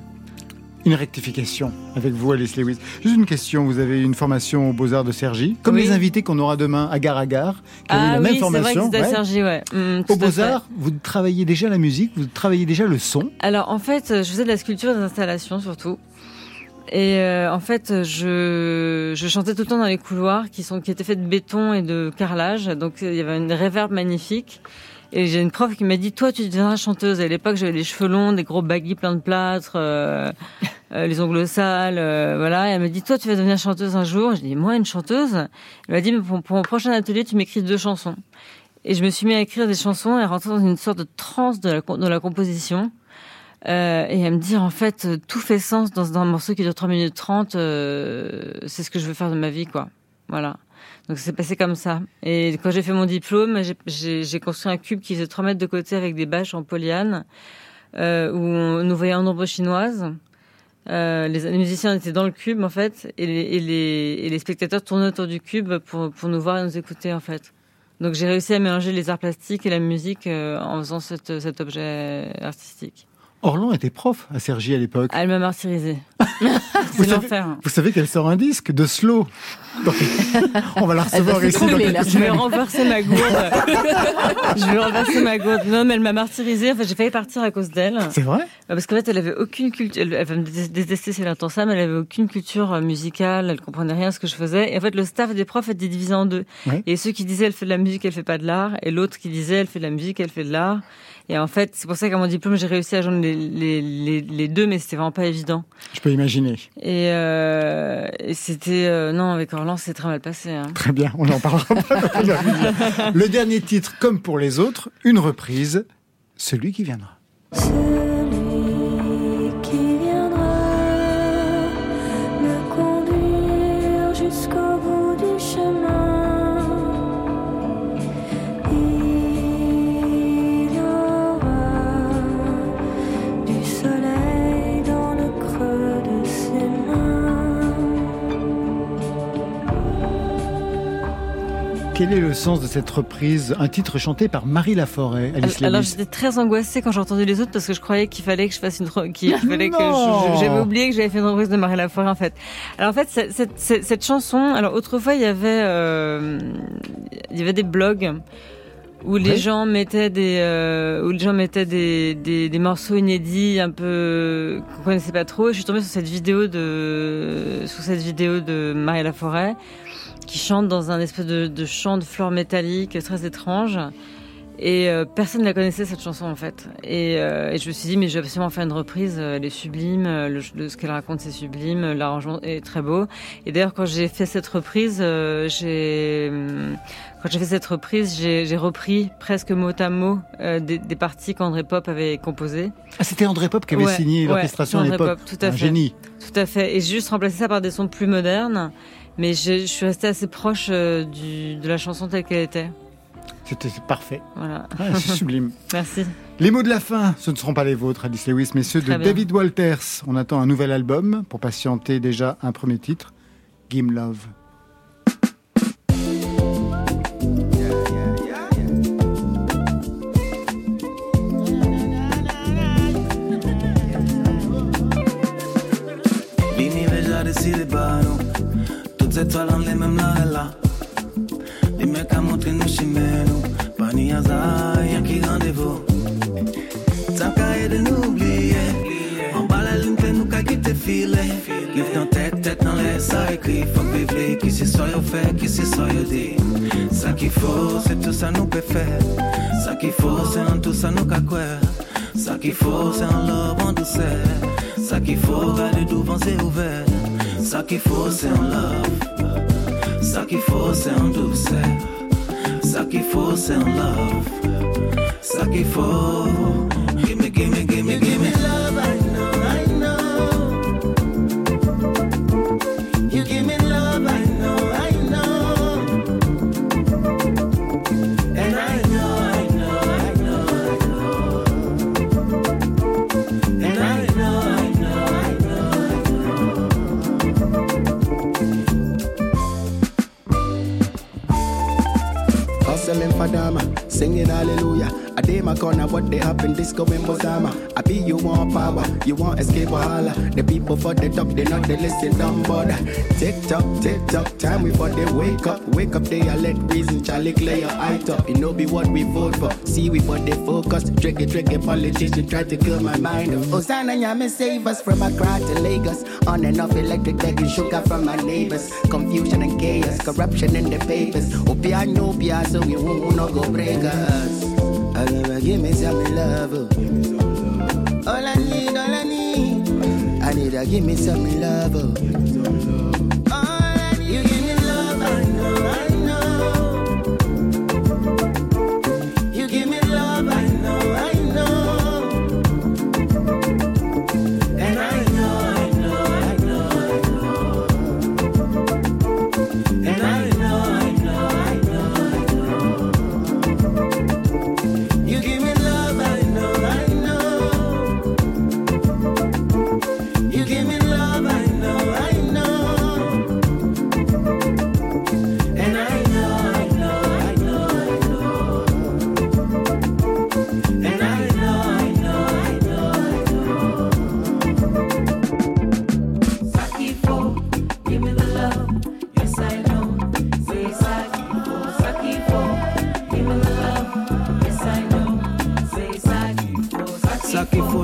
Une rectification avec vous, Alice Lewis. Juste une question, vous avez une formation aux Beaux-Arts de Sergi, comme Oui. les invités qu'on aura demain à Gare à Gare, qui ont eu Ah la oui, même c'est vrai que formation. ouais. Sergi, ouais. Mm, Aux. Beaux-Arts, vous travaillez déjà la musique, vous travaillez déjà le son. Alors en fait, je faisais de la sculpture et des installations surtout. Et euh, en fait, je, je chantais tout le temps dans les couloirs qui sont qui étaient faits de béton et de carrelage. Donc il y avait une réverb magnifique. Et j'ai une prof qui m'a dit toi tu deviendras chanteuse. À l'époque j'avais les cheveux longs, des gros baguilles plein de plâtre, euh, euh, les ongles sales, euh, voilà. Et elle m'a dit toi tu vas devenir chanteuse un jour. J'ai dit moi une chanteuse? Elle m'a dit mais pour, mon prochain atelier tu m'écris deux chansons. Et je me suis mis à écrire des chansons et à rentrer dans une sorte de transe de la, de la composition. Euh, et à me dire, en fait, euh, tout fait sens dans, dans un morceau qui dure 3 minutes 30. euh, c'est ce que je veux faire de ma vie, quoi. Voilà. Donc ça s'est passé comme ça. Et quand j'ai fait mon diplôme, j'ai- construit un cube qui faisait 3 mètres de côté avec des bâches en polyane, euh, où on, nous voyait en ombre chinoise. Euh, les, musiciens étaient dans le cube, en fait, et les, spectateurs tournaient autour du cube pour, nous voir et nous écouter, en fait. Donc j'ai réussi à mélanger les arts plastiques et la musique euh, en faisant cet objet artistique. Orlan était prof à Sergi à l'époque. Elle m'a martyrisée. Vous C'est savez- l'enfer. Vous savez qu'elle sort un disque de slow. Donc, on va la recevoir ici. dans Je vais renverser ma gourde. je vais renverser ma gourde. Non, mais elle m'a martyrisée. En fait, j'ai failli partir à cause d'elle. C'est vrai? Bah, Parce qu'en fait, elle avait aucune culture. Elle, va me dé- détester si elle entend ça, mais elle avait aucune culture euh, musicale. Elle comprenait rien à ce que je faisais. Et en fait, le staff des profs était divisé en deux. Ouais. Et ceux qui disaient elle fait de la musique, elle fait pas de l'art, et l'autre qui disait elle fait de la musique, elle fait de l'art. Et en fait, c'est pour ça qu'à mon diplôme, j'ai réussi à joindre les, les, les, les deux, mais c'était vraiment pas évident. Je peux imaginer. Et, euh, et c'était euh, non avec Orlan, c'est très mal passé. Hein. Très bien, on n'en parlera pas. Le dernier titre, comme pour les autres, une reprise, celui qui viendra. Quel est le sens de cette reprise? Un titre chanté par Marie Laforêt, Alice Alors Lewis. j'étais très angoissée quand j'ai entendu les autres parce que je croyais qu'il fallait que je fasse une qu'il fallait que j'avais oublié que j'avais fait une reprise de Marie Laforêt en fait. Alors en fait cette, cette, cette- cette chanson, alors autrefois il y avait euh, il y avait des blogs où les gens mettaient des euh, où les gens mettaient des, des, des morceaux inédits un peu qu'on connaissait pas trop. Et je suis tombée sur cette vidéo de sur cette vidéo de Marie Laforêt qui chante dans un espèce de, de chant de fleurs métalliques très étrange. Et euh, personne ne la connaissait cette chanson en fait. Et, euh, et je me suis dit mais je vais absolument faire une reprise. Elle est sublime. Le, le- ce qu'elle raconte c'est sublime. L'arrangement est très beau. Et d'ailleurs quand j'ai fait cette reprise, euh, j'ai hum, quand j'ai fait cette reprise, j'ai repris presque mot à mot des, des parties qu'André Pop avait composées. Ah, c'était André Pop qui avait Ouais, signé ouais, l'orchestration à André l'époque. Pop, tout à Un fait. génie. Tout à fait. Et j'ai juste remplacé ça par des sons plus modernes. Mais je suis restée assez proche euh, du, de la chanson telle qu'elle était. C'était parfait. Voilà. Ah, c'est sublime. Merci. Les mots de la fin, ce ne seront pas les vôtres, Alice Lewis, mais ceux de bien. David Walters. On attend un nouvel album pour patienter déjà un premier titre, Game Love. Toutes étoiles en les mêmes là et là. Les mecs à montrer nous chimères nous. Pas ni hasard, y'a qui rendez-vous. Tant qu'à aider nous oublier. En bas la ligne, t'es nous qu'à quitter filer. Give dans tête, tête dans l'air, ça écrit. Faut vivre, qui c'est ça yo fait, qui c'est ça yo dit. Ça qu'il faut, c'est tout ça nous peut faire. Ça qu'il faut, c'est en qu'à. Ça qu'il faut, c'est en love. Ça qu'il faut, c'est en douceur. Ça qu'il faut, c'est en love. Ça qu'il faut. Gimme, gimme, gimme, gimme Singing hallelujah. I day my corner, what they happen, disco in Bozama. I be you want power, you want escape or holla. The people for the top, they not they listen, don't bother. Tick tock, tick tock, time we for they wake up. Wake up, they are let reason, Charlie clear your eye top. It no be what we vote for. See we for they focus. Tricky, tricky politician try to kill my mind. Hosanna, Yami, save us from Accra to Lagos. On and off electric, begging sugar from my neighbors. Confusion and chaos, corruption in the papers. Opia, no, so we won't no go break us. I never give me some love. All I need, all I need, I need to give me some love.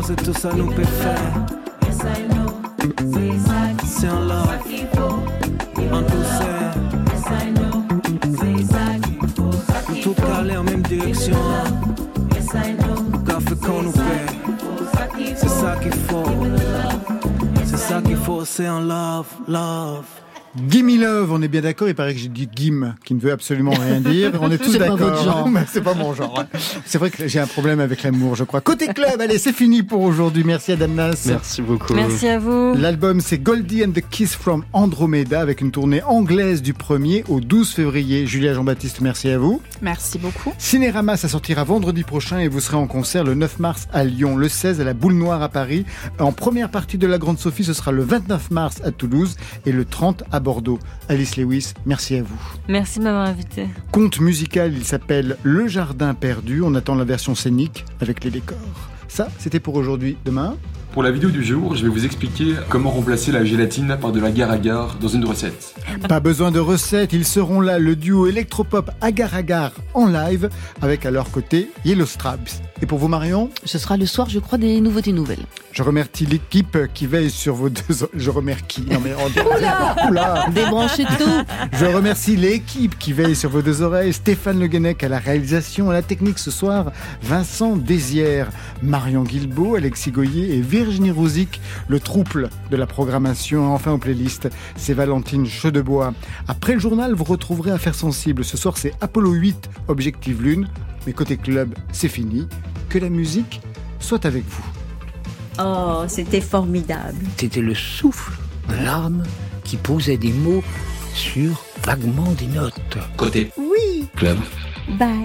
C'est tout ça nous peut faire. C'est en love, en douceur. Nous tout calé en même direction. Fait qu'on nous fait. C'est ça qu'il faut. C'est ça qu'il faut, c'est en love, love. Gimme Love, on est bien d'accord, il paraît que j'ai dit Gim, qui ne veut absolument rien dire. On est tous d'accord. c'est pas mon genre. C'est vrai que j'ai un problème avec l'amour, je crois. Côté club, allez, c'est fini pour aujourd'hui. Merci Adam Nas. Merci beaucoup. Merci à vous. L'album, c'est Goldie and the Kiss from Andromeda, avec une tournée anglaise du 1er au 12 février. Julia Jean-Baptiste, merci à vous. Merci beaucoup. Cinérama, ça sortira vendredi prochain et vous serez en concert le 9 mars à Lyon, le 16 à la Boule Noire à Paris. En première partie de la Grande Sophie, ce sera le 29 mars à Toulouse et le 30 à Bordeaux. Alice Lewis, merci à vous. Merci de m'avoir invité. Conte musical, il s'appelle Le Jardin perdu. On attend la version scénique avec les décors. Ça, c'était pour aujourd'hui. Demain, Pour la vidéo du jour, je vais vous expliquer comment remplacer la gélatine par de l'agar-agar dans une recette. Pas besoin de recettes, ils seront là, le duo électropop agar-agar en live, avec à leur côté Yellow Straps. Et pour vous Marion Ce sera le soir, je crois, des nouveautés nouvelles. Je remercie l'équipe qui veille sur vos deux... Je remercie Non mais on Oula Oula Débranchez tout Je remercie l'équipe qui veille sur vos deux oreilles. Stéphane Le Guenec à la réalisation, à la technique ce soir. Vincent Désière, Marion Guilbeault, Alexis Goyer et Virginie Rouzic. Le trouble de la programmation. Enfin aux playlists, c'est Valentine Chedebois. Après le journal, vous retrouverez Affaires sensibles. Ce soir, c'est Apollo 8, Objectif Lune. Mais côté club, c'est fini. Que la musique soit avec vous. Oh, c'était formidable. C'était le souffle de l'âme qui posait des mots sur vaguement des notes. Côté Oui. club. Bye.